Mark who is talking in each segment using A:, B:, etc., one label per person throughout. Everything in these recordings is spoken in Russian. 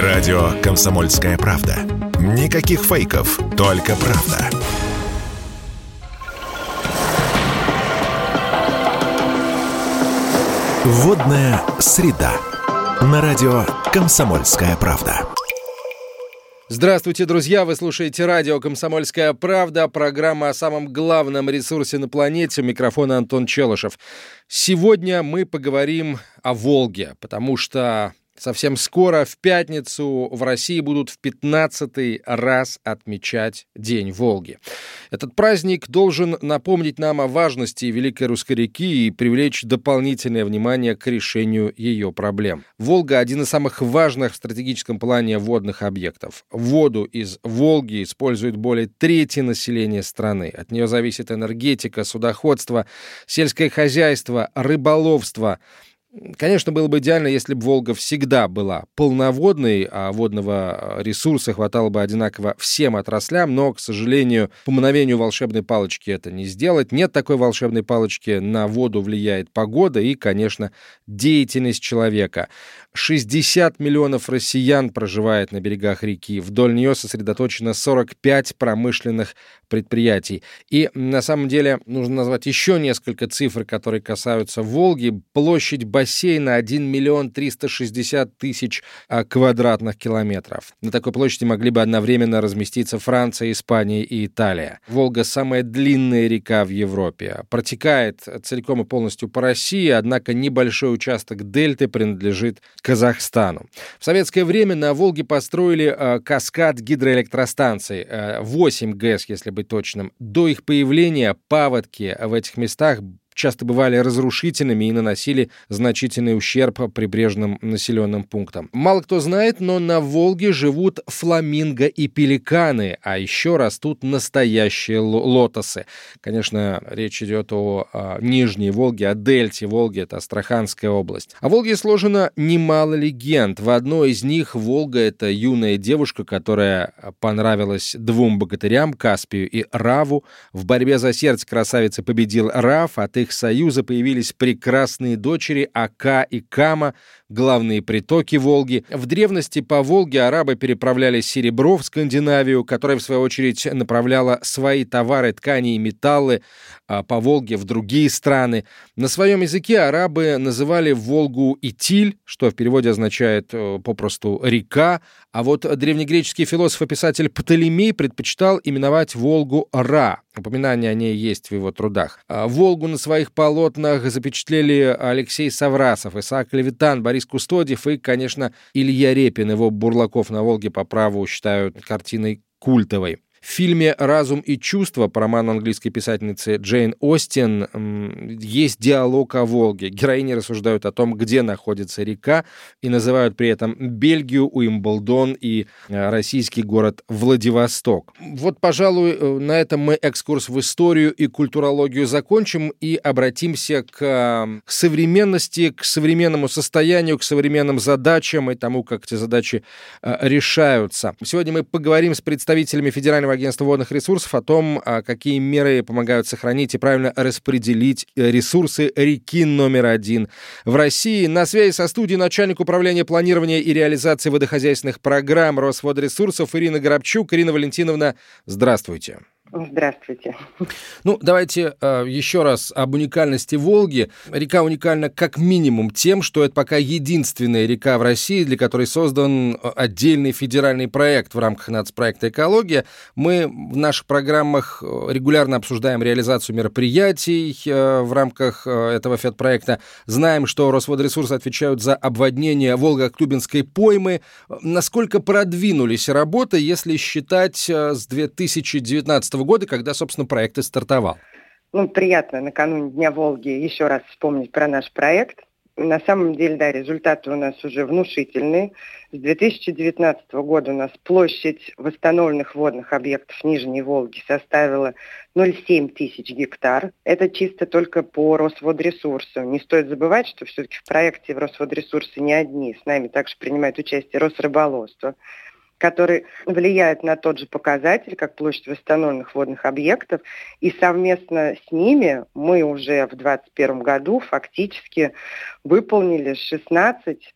A: Радио «Комсомольская правда». Никаких фейков, только правда. Водная среда. На радио «Комсомольская правда».
B: Здравствуйте, друзья! Вы слушаете радио «Комсомольская правда», программа о самом главном ресурсе на планете. Микрофон Антон Челышев. Сегодня мы поговорим о Волге, потому что Совсем скоро, в пятницу, в России будут в 15 раз отмечать День Волги. Этот праздник должен напомнить нам о важности Великой Русской реки и привлечь дополнительное внимание к решению ее проблем. Волга – один из самых важных в стратегическом плане водных объектов. Воду из Волги использует более трети населения страны. От нее зависит энергетика, судоходство, сельское хозяйство, рыболовство – Конечно, было бы идеально, если бы Волга всегда была полноводной, а водного ресурса хватало бы одинаково всем отраслям, но, к сожалению, по мгновению волшебной палочки это не сделать. Нет такой волшебной палочки, на воду влияет погода и, конечно, деятельность человека. 60 миллионов россиян проживает на берегах реки. Вдоль нее сосредоточено 45 промышленных предприятий. И на самом деле нужно назвать еще несколько цифр, которые касаются Волги. Площадь бассейна 1 миллион 360 тысяч а, квадратных километров. На такой площади могли бы одновременно разместиться Франция, Испания и Италия. Волга самая длинная река в Европе. Протекает целиком и полностью по России, однако небольшой участок дельты принадлежит Казахстану. В советское время на Волге построили э, каскад гидроэлектростанций, э, 8 ГЭС, если быть точным. До их появления паводки в этих местах часто бывали разрушительными и наносили значительный ущерб прибрежным населенным пунктам. Мало кто знает, но на Волге живут фламинго и пеликаны, а еще растут настоящие лотосы. Конечно, речь идет о, о Нижней Волге, о дельте Волги, это Астраханская область. О Волге сложено немало легенд. В одной из них Волга — это юная девушка, которая понравилась двум богатырям, Каспию и Раву. В борьбе за сердце красавицы победил Рав, а ты их союза появились прекрасные дочери Ака и Кама, главные притоки Волги. В древности по Волге арабы переправляли серебро в Скандинавию, которая, в свою очередь, направляла свои товары, ткани и металлы а, по Волге в другие страны. На своем языке арабы называли Волгу Итиль, что в переводе означает э, попросту «река», а вот древнегреческий философ и писатель Птолемей предпочитал именовать Волгу Ра. Упоминание о ней есть в его трудах. А, Волгу на своих полотнах запечатлели Алексей Саврасов, Исаак Левитан, Борис Кустодиев и, конечно, Илья Репин. Его «Бурлаков на Волге» по праву считают картиной культовой. В фильме «Разум и чувства» по роману английской писательницы Джейн Остин есть диалог о Волге. Героини рассуждают о том, где находится река, и называют при этом Бельгию, Уимблдон и э, российский город Владивосток. Вот, пожалуй, э, на этом мы экскурс в историю и культурологию закончим и обратимся к, э, современности, к современному состоянию, к современным задачам и тому, как эти задачи решаются. Сегодня мы поговорим с представителями Федерального Федерального агентства водных ресурсов о том, а, какие меры помогают сохранить и правильно распределить э, ресурсы реки номер один в России. На связи со студией начальник управления планирования и реализации водохозяйственных программ Росводресурсов Ирина Горобчук. Ирина Валентиновна, здравствуйте.
C: Здравствуйте.
B: Ну, давайте э, еще раз об уникальности Волги. Река уникальна как минимум тем, что это пока единственная река в России, для которой создан э, отдельный федеральный проект в рамках нацпроекта «Экология». Мы в наших программах э, регулярно обсуждаем реализацию мероприятий э, в рамках э, этого федпроекта. Знаем, что Росводресурсы отвечают за обводнение Волго-Клюбинской поймы. Насколько продвинулись работы, если считать э, с 2019 года, когда, собственно, проект и стартовал.
C: Ну, приятно накануне Дня Волги еще раз вспомнить про наш проект. На самом деле, да, результаты у нас уже внушительные. С 2019 года у нас площадь восстановленных водных объектов Нижней Волги составила 0,7 тысяч гектар. Это чисто только по Росводресурсу. Не стоит забывать, что все-таки в проекте в Росводресурсе не одни. С нами также принимает участие Росрыболовство который влияет на тот же показатель, как площадь восстановленных водных объектов. И совместно с ними мы уже в 2021 году фактически выполнили 16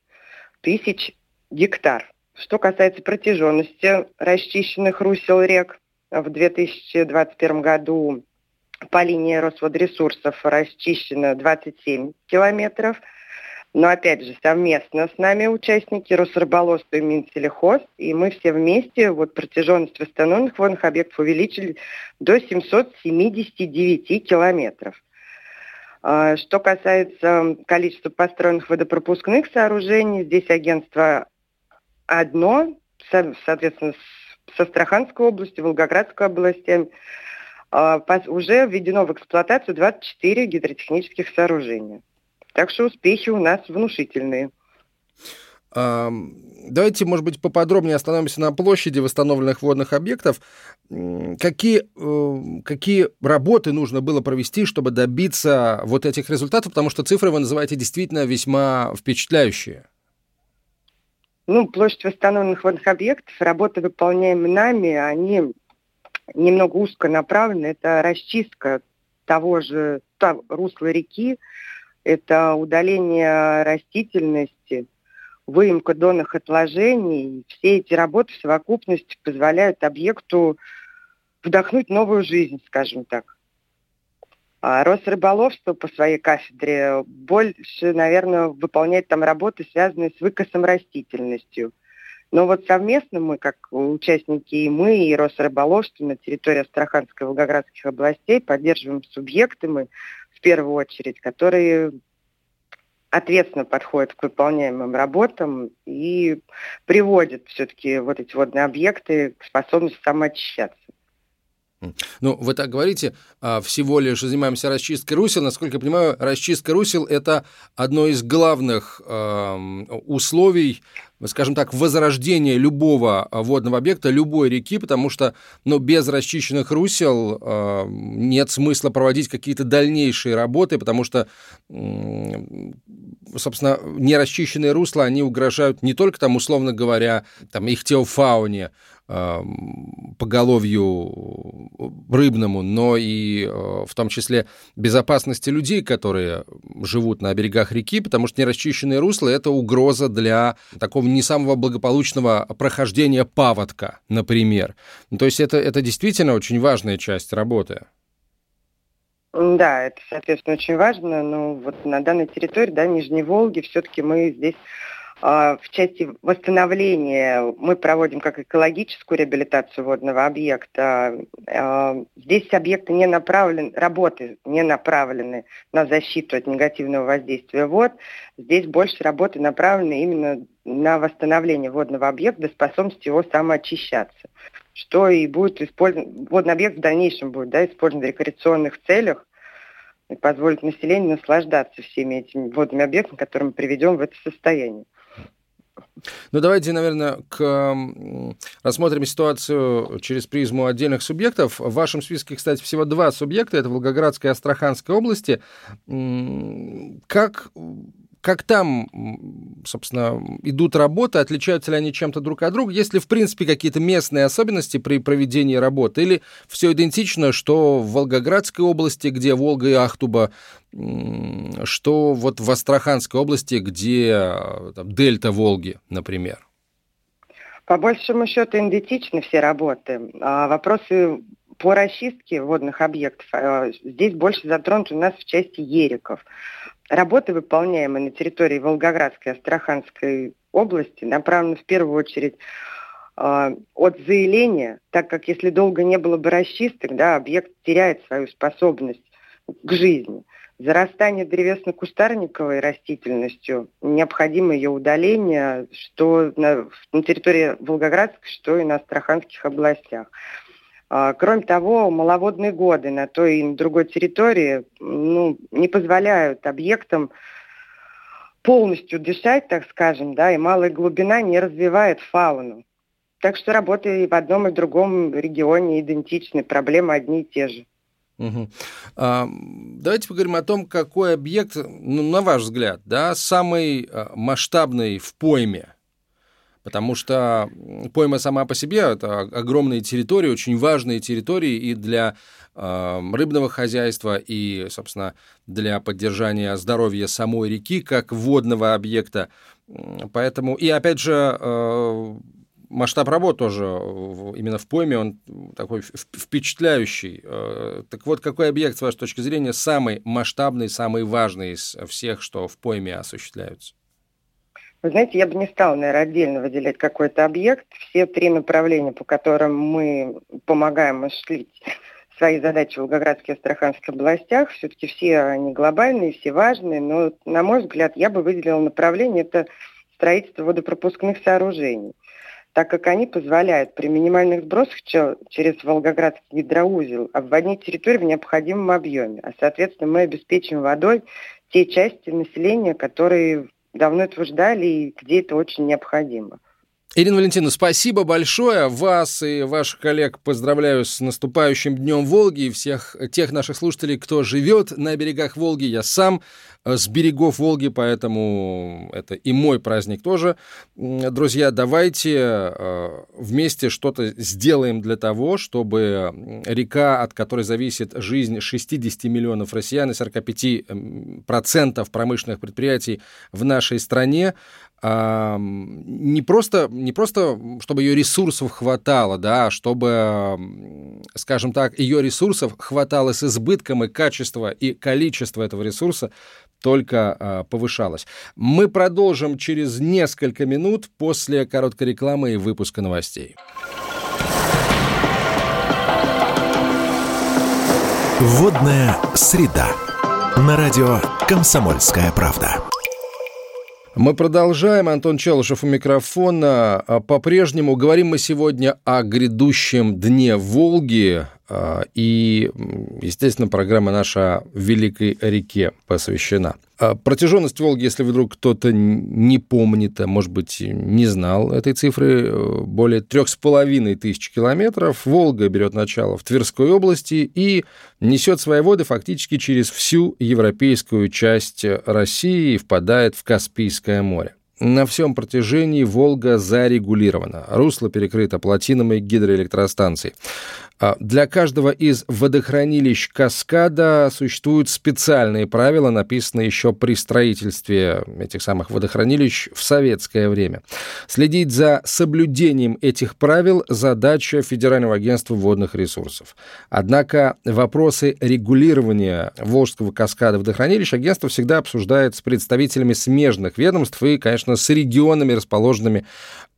C: тысяч гектар. Что касается протяженности расчищенных русел рек, в 2021 году по линии Росводресурсов расчищено 27 километров. Но опять же, совместно с нами участники Росрыболовства и Минсельхоз, и мы все вместе вот протяженность восстановленных водных объектов увеличили до 779 километров. А, что касается количества построенных водопропускных сооружений, здесь агентство одно, соответственно, с Астраханской области, Волгоградской области, а, уже введено в эксплуатацию 24 гидротехнических сооружения. Так что успехи у нас внушительные.
B: Давайте, может быть, поподробнее остановимся на площади восстановленных водных объектов. Какие, э, какие работы нужно было провести, чтобы добиться вот этих результатов? Потому что цифры вы называете действительно весьма впечатляющие.
C: Ну, площадь восстановленных водных объектов, работы, выполняемые нами, они немного узко направлены. Это расчистка того же русла реки, это удаление растительности, выемка донных отложений. Все эти работы в совокупности позволяют объекту вдохнуть новую жизнь, скажем так. А Росрыболовство по своей кафедре больше, наверное, выполняет там работы, связанные с выкосом растительностью. Но вот совместно мы, как участники и мы, и Росрыболовство на территории Астраханской и Волгоградских областей поддерживаем субъекты мы в первую очередь, которые ответственно подходят к выполняемым работам и приводят все-таки вот эти водные объекты к способности самоочищаться.
B: Ну, вы так говорите, а, всего лишь занимаемся расчисткой русел. Насколько я понимаю, расчистка русел – это одно из главных условий, скажем так, возрождения любого водного объекта, любой реки, потому что ну, без расчищенных русел нет смысла проводить какие-то дальнейшие работы, потому что, собственно, нерасчищенные русла, они угрожают не только, там, условно говоря, там, их теофауне, поголовью рыбному, но и э, в том числе безопасности людей, которые живут на берегах реки, потому что нерасчищенные русла – это угроза для такого не самого благополучного прохождения паводка, например. То есть это, это действительно очень важная часть работы.
C: Да, это, соответственно, очень важно, но вот на данной территории, да, Нижней Волги, все-таки мы здесь в части восстановления мы проводим как экологическую реабилитацию водного объекта. А, здесь объекты не направлены, работы не направлены на защиту от негативного воздействия вод. Здесь больше работы направлены именно на восстановление водного объекта, способность его самоочищаться. Что и будет использован, водный объект в дальнейшем будет да, использован в рекреационных целях, и позволит населению наслаждаться всеми этими водными объектами, которые мы приведем в это состояние.
B: Ну, давайте, наверное, к... рассмотрим ситуацию через призму отдельных субъектов. В вашем списке, кстати, всего два субъекта. Это Волгоградская и Астраханская области. Как как там, собственно, идут работы, отличаются ли они чем-то друг от друга, есть ли, в принципе, какие-то местные особенности при проведении работы, или все идентично, что в Волгоградской области, где Волга и Ахтуба, что вот в Астраханской области, где там, дельта Волги, например?
C: По большему счету идентичны все работы. А вопросы по расчистке водных объектов а, здесь больше затронуты у нас в части ериков. Работы, выполняемые на территории Волгоградской и Астраханской области, направлены в первую очередь э, от заявления, так как если долго не было бы расчисток, да, объект теряет свою способность к жизни. Зарастание древесно-кустарниковой растительностью, необходимо ее удаление, что на, на территории Волгоградской, что и на Астраханских областях. А, кроме того, маловодные годы на той и на другой территории ну, не позволяют объектам полностью дышать, так скажем, да, и малая глубина не развивает фауну. Так что работы и в одном, и в другом регионе идентичны, проблемы одни и те же.
B: Угу. А, давайте поговорим о том, какой объект, ну, на ваш взгляд, да, самый а, масштабный в пойме Потому что пойма сама по себе – это огромные территории, очень важные территории и для э, рыбного хозяйства, и, собственно, для поддержания здоровья самой реки как водного объекта. Поэтому, и опять же, э, масштаб работ тоже именно в пойме, он такой впечатляющий. Э, так вот, какой объект, с вашей точки зрения, самый масштабный, самый важный из всех, что в пойме осуществляются?
C: Вы знаете, я бы не стала, наверное, отдельно выделять какой-то объект. Все три направления, по которым мы помогаем осуществить свои задачи в Волгоградской и Астраханской областях, все-таки все они глобальные, все важные, но, на мой взгляд, я бы выделила направление – это строительство водопропускных сооружений так как они позволяют при минимальных сбросах через Волгоградский гидроузел обводнить территорию в необходимом объеме, а соответственно мы обеспечим водой те части населения, которые давно этого ждали и где это очень необходимо.
B: Ирина Валентиновна, спасибо большое. Вас и ваших коллег поздравляю с наступающим Днем Волги и всех тех наших слушателей, кто живет на берегах Волги. Я сам э, с берегов Волги, поэтому это и мой праздник тоже. Друзья, давайте э, вместе что-то сделаем для того, чтобы река, от которой зависит жизнь 60 миллионов россиян и 45% промышленных предприятий в нашей стране, не просто, не просто, чтобы ее ресурсов хватало, да, а чтобы, скажем так, ее ресурсов хватало с избытком, и качество, и количество этого ресурса только а, повышалось. Мы продолжим через несколько минут после короткой рекламы и выпуска новостей.
A: Водная среда. На радио «Комсомольская правда».
B: Мы продолжаем. Антон Челышев у микрофона. А, по-прежнему говорим мы сегодня о грядущем дне Волги. А, и, естественно, программа наша «Великой реке» посвящена. А, протяженность Волги, если вдруг кто-то не помнит, а может быть, не знал этой цифры, э, более трех с половиной тысяч километров. Волга берет начало в Тверской области и несет свои воды фактически через всю европейскую часть России и впадает в Каспийское море. На всем протяжении Волга зарегулирована. Русло перекрыто плотинами гидроэлектростанций. А для каждого из водохранилищ каскада существуют специальные правила, написанные еще при строительстве этих самых водохранилищ в советское время. Следить за соблюдением этих правил – задача Федерального агентства водных ресурсов. Однако вопросы регулирования Волжского каскада водохранилищ агентство всегда обсуждает с представителями смежных ведомств и, конечно, с регионами, расположенными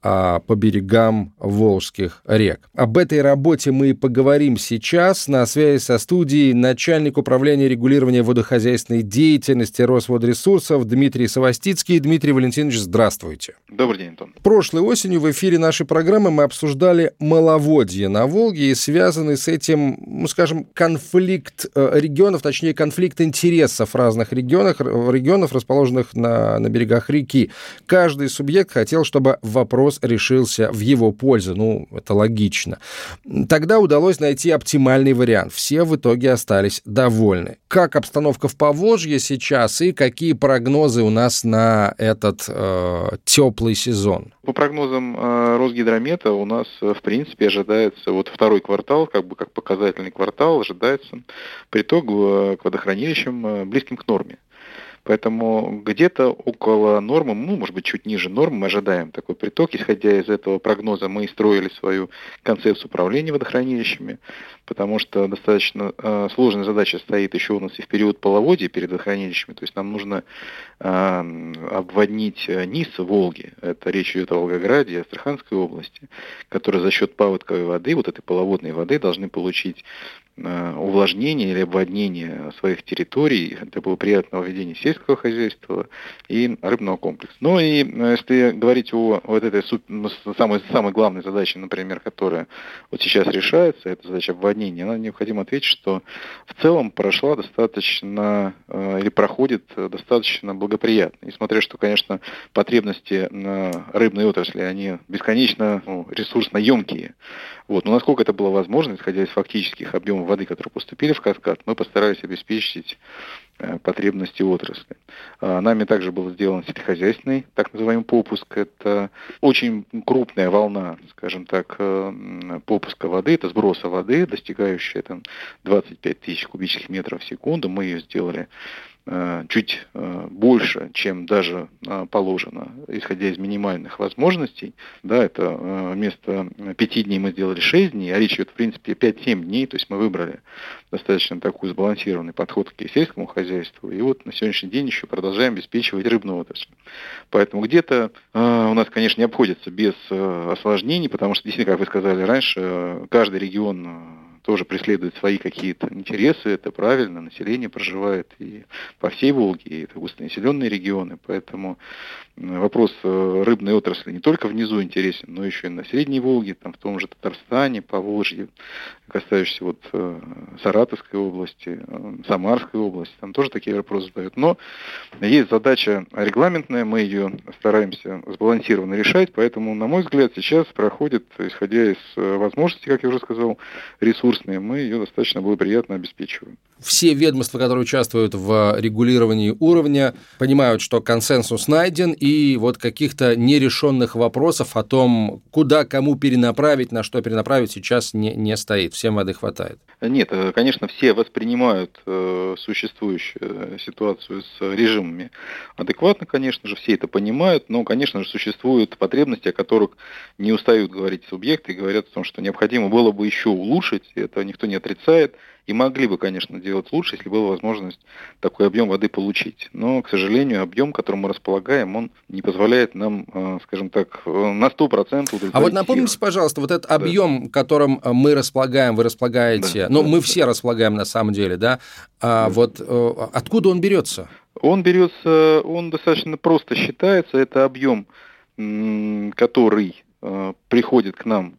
B: а, по берегам Волжских рек. Об этой работе мы и поговорим сейчас. На связи со студией начальник управления регулирования водохозяйственной деятельности Росводресурсов Дмитрий Савостицкий. Дмитрий Валентинович, здравствуйте.
D: Добрый день, Антон.
B: Прошлой осенью в эфире нашей программы мы обсуждали маловодье на Волге и связанный с этим, ну, скажем, конфликт э, регионов, точнее, конфликт интересов разных регионов, регионов расположенных на, на берегах реки. Каждый субъект хотел, чтобы вопрос вопрос решился в его пользу. Ну, это логично. Тогда удалось найти оптимальный вариант. Все в итоге остались довольны. Как обстановка в Поволжье сейчас и какие прогнозы у нас на этот э, теплый сезон?
D: По прогнозам э, Росгидромета у нас, э, в принципе, ожидается вот второй квартал, как бы как показательный квартал, ожидается приток э, к водохранилищам э, близким к норме. Поэтому где-то около нормы, ну, может быть, чуть ниже нормы мы ожидаем такой приток. Исходя из этого прогноза мы строили свою концепцию управления водохранилищами, потому что достаточно э, сложная задача стоит еще у нас и в период половодья перед водохранилищами. То есть нам нужно э, обводнить э, низ Волги. Это речь идет о Волгограде и Астраханской области, которые за счет паводковой воды, вот этой половодной воды, должны получить Э, увлажнения или обводнения своих территорий для благоприятного ведения сельского хозяйства и рыбного комплекса. Ну и э, если говорить о вот этой ну, самой, самой главной задаче, например, которая вот сейчас решается, это задача обводнения, она необходимо ответить, что в целом прошла достаточно э, или проходит достаточно благоприятно. Несмотря что, конечно, потребности рыбной отрасли, они бесконечно ну, ресурсно емкие. Вот. Но насколько это было возможно, исходя из фактических объемов воды, которые поступили в каскад, мы постарались обеспечить потребности отрасли. А, нами также был сделан сельскохозяйственный, так называемый попуск. Это очень крупная волна, скажем так, э, попуска воды, это сброса воды, достигающая там, 25 тысяч кубических метров в секунду. Мы ее сделали Э, чуть э, больше, чем даже э, положено, исходя из минимальных возможностей. Да, это вместо пяти дней мы сделали шесть дней, а речь идет, в принципе, 5-7 дней, то есть мы выбрали достаточно такой сбалансированный подход к сельскому хозяйству, и вот на сегодняшний день еще продолжаем обеспечивать рыбную отрасль. Поэтому где-то у нас, конечно, не обходится без осложнений, потому что, действительно, как вы сказали раньше, каждый регион тоже преследует свои какие-то интересы, это правильно, население проживает и по всей Волге, и это густонаселенные регионы, поэтому вопрос э, рыбной отрасли не только внизу интересен, но еще и на Средней Волге, там, в том же Татарстане, по Волжье, касающиеся вот э, Саратовской области, э, Самарской области, там тоже такие вопросы задают. Но есть задача регламентная, мы ее стараемся сбалансированно решать, поэтому, на мой взгляд, сейчас проходит, исходя из возможностей, как я уже сказал, ресурсные, мы ее достаточно благоприятно обеспечиваем.
B: Все ведомства, которые участвуют в регулировании уровня, понимают, что консенсус найден, и вот каких-то нерешенных вопросов о том, куда кому перенаправить, на что перенаправить, сейчас не, не стоит. Всем воды хватает.
D: Нет, э, конечно, все воспринимают э, существующую ситуацию с режимами адекватно, конечно же, все это понимают, но, конечно же, существуют потребности, о которых не устают говорить субъекты, и говорят о том, что необходимо было бы еще улучшить, это никто не отрицает, и могли бы, конечно, делать лучше, если была возможность такой объем воды получить. Но, к сожалению, объем, которым мы располагаем, он не позволяет нам, э, скажем так, э, на 100% удовлетворить.
B: А вот напомните, всех. пожалуйста, вот этот да. объем, которым э, мы располагаем, вы располагаете, да, ну, да, мы да. все располагаем на самом деле, да, а да. вот откуда он берется?
D: Он берется, он достаточно просто считается, это объем, который приходит к нам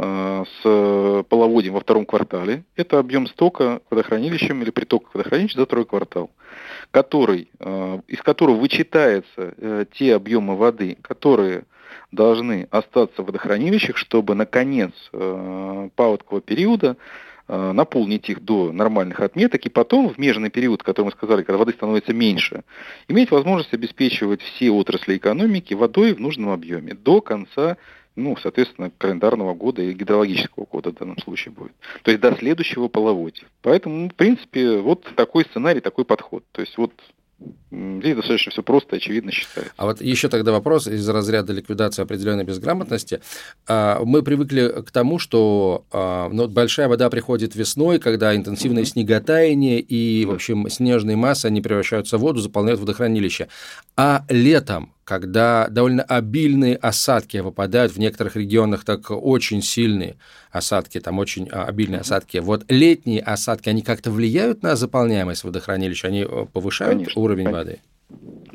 D: с половодьем во втором квартале. Это объем стока водохранилищем или притока водохранилища за второй квартал, который, э, из которого вычитаются э, те объемы воды, которые должны остаться в водохранилищах, чтобы на конец паводкового периода наполнить их до нормальных отметок, и потом в межный период, который мы сказали, когда воды становится меньше, иметь возможность обеспечивать все отрасли экономики водой в нужном объеме до конца ну, соответственно, календарного года и гидрологического года в данном случае будет. То есть до следующего половодья. Поэтому, в принципе, вот такой сценарий, такой подход. То есть вот Здесь достаточно все просто, очевидно считается.
B: А вот еще тогда вопрос из разряда ликвидации определенной безграмотности. А, мы привыкли к тому, что а, ну, большая вода приходит весной, когда интенсивное снеготаяние и, в общем, снежные массы, они превращаются в воду, заполняют водохранилище. А летом когда довольно обильные осадки выпадают в некоторых регионах, так очень сильные осадки, там очень а, обильные осадки. Вот летние осадки, они как-то влияют на заполняемость водохранилища? Они э, повышают конечно, уровень конечно. воды?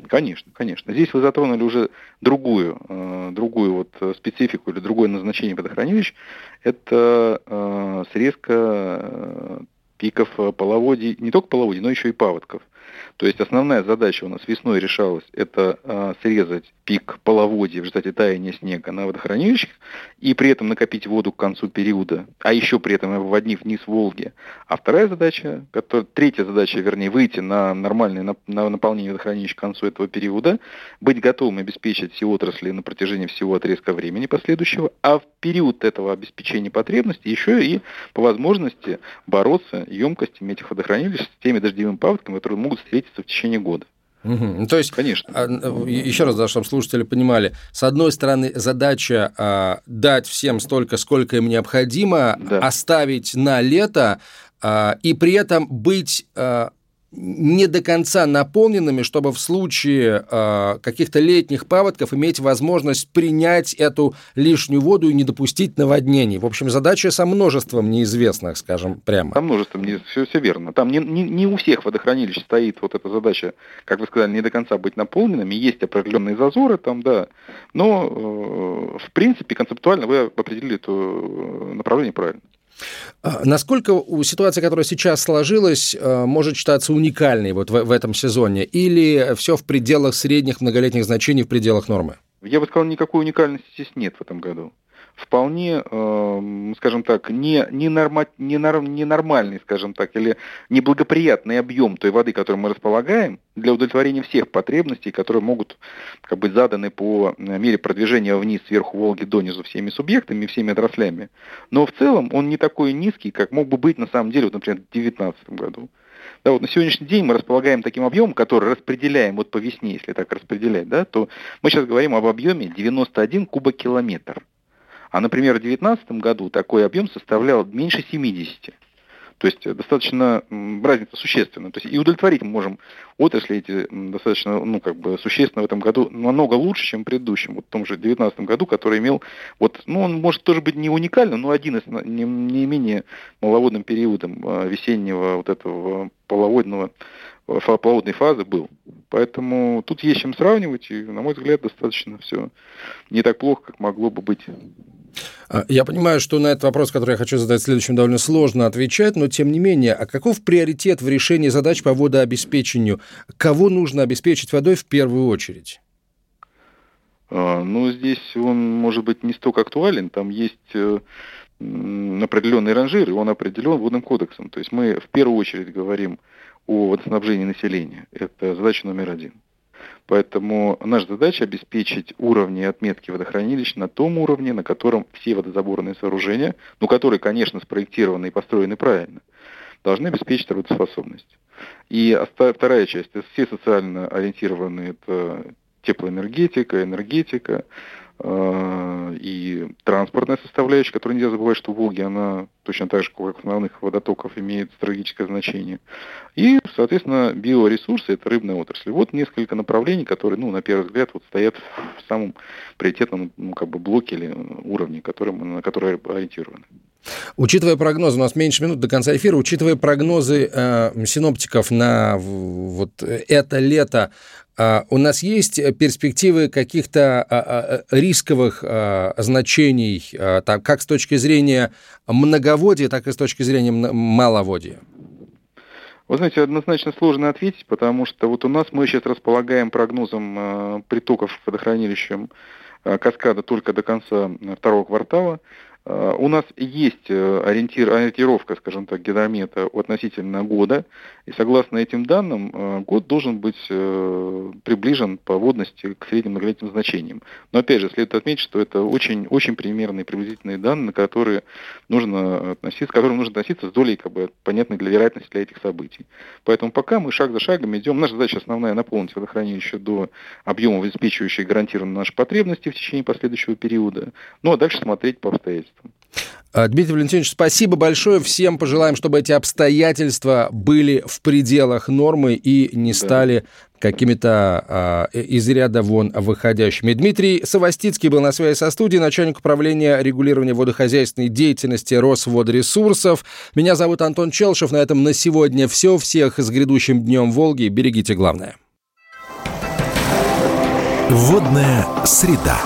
D: Конечно, конечно. Здесь вы затронули уже другую, э, другую вот э, специфику или другое назначение водохранилищ. Это срезка пиков половодий, не только половодий, но еще и паводков. То есть основная задача у нас весной решалась это э, срезать пик половодья в результате таяния снега на водохранилищах и при этом накопить воду к концу периода, а еще при этом обводнив вниз Волги. А вторая задача, которая, третья задача, вернее, выйти на нормальное на, на наполнение водохранилищ к концу этого периода, быть готовым обеспечить все отрасли на протяжении всего отрезка времени последующего, а в период этого обеспечения потребностей еще и по возможности бороться емкостями этих водохранилищ с теми дождевыми паводками, которые могут встретиться в течение года.
B: Угу. То есть, Конечно. А, еще раз, да, чтобы слушатели понимали, с одной стороны, задача а, дать всем столько, сколько им необходимо, да. оставить на лето, а, и при этом быть а, не до конца наполненными, чтобы в случае э, каких-то летних паводков иметь возможность принять эту лишнюю воду и не допустить наводнений. В общем, задача со множеством неизвестных, скажем прямо.
D: Со множеством, все, все верно. Там не, не, не у всех водохранилищ стоит вот эта задача, как вы сказали, не до конца быть наполненными. Есть определенные зазоры там, да. Но, э, в принципе, концептуально вы определили это э, направление правильно.
B: А насколько ситуация, которая сейчас сложилась, э, может считаться уникальной вот в, в этом сезоне? Или все в пределах средних многолетних значений, в пределах нормы?
D: Я бы сказал, никакой уникальности здесь нет в этом году вполне, э, скажем так, не, не, норма, не, норм, не нормальный, скажем так, или неблагоприятный объем той воды, которую мы располагаем, для удовлетворения всех потребностей, которые могут как быть заданы по мере продвижения вниз, сверху Волги донизу всеми субъектами, всеми отраслями. Но в целом он не такой низкий, как мог бы быть на самом деле, вот, например, в 2019 году. Да, вот на сегодняшний день мы располагаем таким объемом, который распределяем вот по весне, если так распределять, да, то мы сейчас говорим об объеме 91 кубокилометр. А, например, в 2019 году такой объем составлял меньше 70. То есть достаточно разница существенная. То есть и удовлетворить мы можем отрасли эти достаточно, ну, как бы существенно в этом году намного лучше, чем в предыдущем, вот в том же 2019 году, который имел, вот, ну, он может тоже быть не уникальным, но один из не, не менее маловодным периодом а, весеннего вот этого половодного половодной фазы был. Поэтому тут есть чем сравнивать, и, на мой взгляд, достаточно все не так плохо, как могло бы быть.
B: А, я понимаю, что на этот вопрос, который я хочу задать следующим, довольно сложно отвечать, но тем не менее, а каков приоритет в решении задач по водообеспечению? Кого нужно обеспечить водой в первую очередь?
D: А, ну, здесь он может быть не столько актуален, там есть э, определенный ранжир, и он определен водным кодексом. То есть мы в первую очередь говорим о водоснабжении населения. Это задача номер один. Поэтому наша задача обеспечить уровни отметки водохранилищ на том уровне, на котором все водозаборные сооружения, ну, которые, конечно, спроектированы и построены правильно, должны обеспечить работоспособность. И вторая часть, это все социально ориентированные, это теплоэнергетика, энергетика, и транспортная составляющая, которую нельзя забывать, что в Волге она точно так же, как основных водотоков, имеет стратегическое значение. И, соответственно, биоресурсы – это рыбная отрасль. Вот несколько направлений, которые, ну, на первый взгляд, вот стоят в самом приоритетном ну, как бы блоке или уровне, который мы, на который ориентированы.
B: Учитывая прогнозы, у нас меньше минут до конца эфира, учитывая прогнозы э, синоптиков на вот это лето, э, у нас есть перспективы каких-то э, э, рисковых э, значений, э, как с точки зрения многоводия, так и с точки зрения маловодия?
D: Вы знаете, однозначно сложно ответить, потому что вот у нас мы сейчас располагаем прогнозом э, притоков водохранилищем э, каскада только до конца второго квартала. Э, у нас есть э, ориентир, ориентировка, скажем так, гидромета относительно года, и согласно этим данным, э, год должен быть приближен по водности к средним многолетним значениям. Но опять же, следует отметить, что это очень, очень примерные приблизительные данные, которые нужно относиться, к которым нужно относиться с долей как бы, понятной для вероятности для этих событий. Поэтому пока мы шаг за шагом идем, наша задача основная наполнить водохранилище до объемов, обеспечивающих гарантированно наши потребности в течение последующего периода, ну а дальше смотреть по обстоятельствам.
B: А, Дмитрий Валентинович, спасибо большое. Всем пожелаем, чтобы эти обстоятельства были в пределах нормы и не стали какими-то а, из ряда вон выходящими. Дмитрий Савостицкий был на связи со студией, начальник управления регулирования водохозяйственной деятельности Росводресурсов. Меня зовут Антон Челшев. На этом на сегодня все. Всех с грядущим днем Волги. Берегите главное.
A: Водная среда.